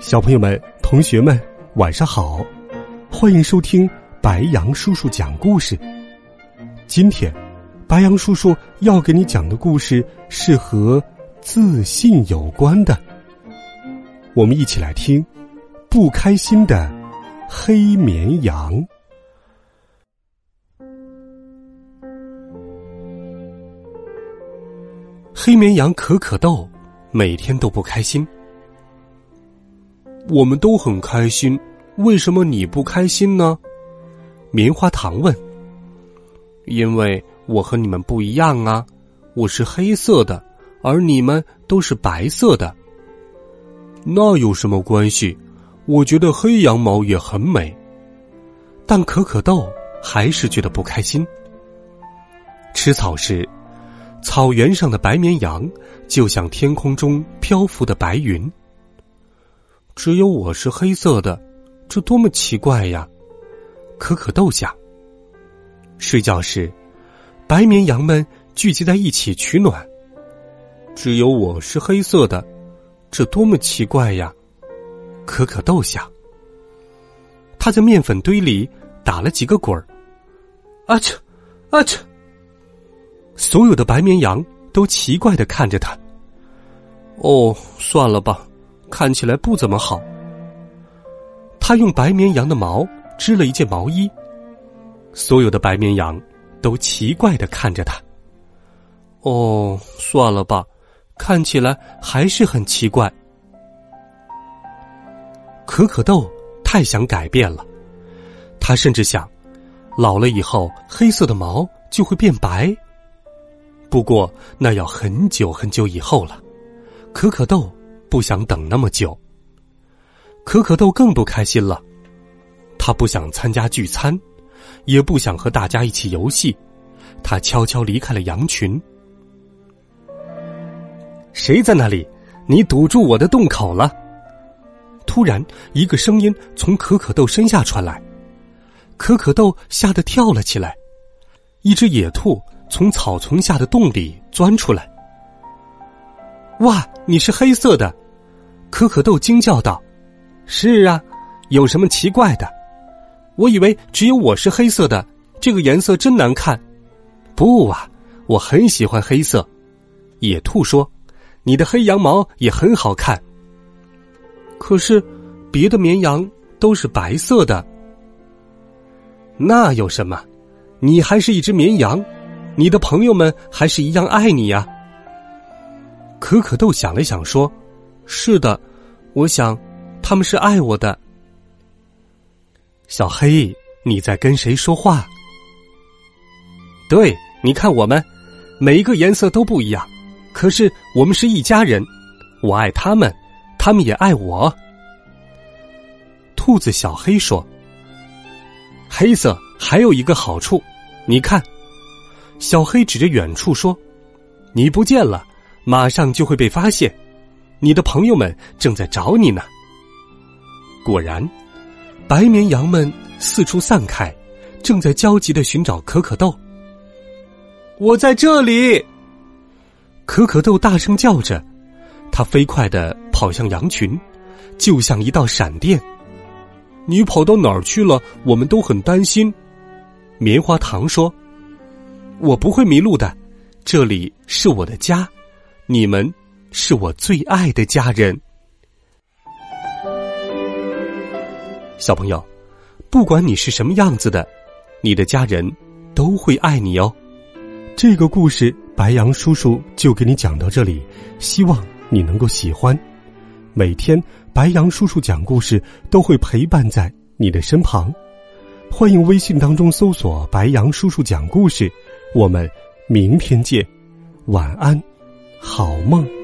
小朋友们、同学们，晚上好！欢迎收听白羊叔叔讲故事。今天，白羊叔叔要给你讲的故事是和自信有关的。我们一起来听《不开心的黑绵羊》。黑绵羊可可豆每天都不开心。我们都很开心，为什么你不开心呢？棉花糖问。因为我和你们不一样啊，我是黑色的，而你们都是白色的。那有什么关系？我觉得黑羊毛也很美。但可可豆还是觉得不开心。吃草时，草原上的白绵羊就像天空中漂浮的白云。只有我是黑色的，这多么奇怪呀！可可豆想。睡觉时，白绵羊们聚集在一起取暖。只有我是黑色的，这多么奇怪呀！可可豆想。他在面粉堆里打了几个滚儿。啊切，啊切！所有的白绵羊都奇怪的看着他。哦，算了吧。看起来不怎么好。他用白绵羊的毛织了一件毛衣，所有的白绵羊都奇怪的看着他。哦，算了吧，看起来还是很奇怪。可可豆太想改变了，他甚至想，老了以后黑色的毛就会变白。不过那要很久很久以后了。可可豆。不想等那么久。可可豆更不开心了，他不想参加聚餐，也不想和大家一起游戏，他悄悄离开了羊群。谁在那里？你堵住我的洞口了！突然，一个声音从可可豆身下传来，可可豆吓得跳了起来。一只野兔从草丛下的洞里钻出来。哇，你是黑色的！可可豆惊叫道：“是啊，有什么奇怪的？我以为只有我是黑色的，这个颜色真难看。不啊，我很喜欢黑色。”野兔说：“你的黑羊毛也很好看。可是，别的绵羊都是白色的。那有什么？你还是一只绵羊，你的朋友们还是一样爱你呀。”可可豆想了想，说：“是的，我想他们是爱我的。”小黑，你在跟谁说话？对，你看我们，每一个颜色都不一样，可是我们是一家人。我爱他们，他们也爱我。兔子小黑说：“黑色还有一个好处，你看。”小黑指着远处说：“你不见了。”马上就会被发现，你的朋友们正在找你呢。果然，白绵羊们四处散开，正在焦急的寻找可可豆。我在这里！可可豆大声叫着，它飞快的跑向羊群，就像一道闪电。你跑到哪儿去了？我们都很担心。棉花糖说：“我不会迷路的，这里是我的家。”你们是我最爱的家人，小朋友，不管你是什么样子的，你的家人都会爱你哦。这个故事，白羊叔叔就给你讲到这里，希望你能够喜欢。每天，白羊叔叔讲故事都会陪伴在你的身旁。欢迎微信当中搜索“白羊叔叔讲故事”，我们明天见，晚安。好梦。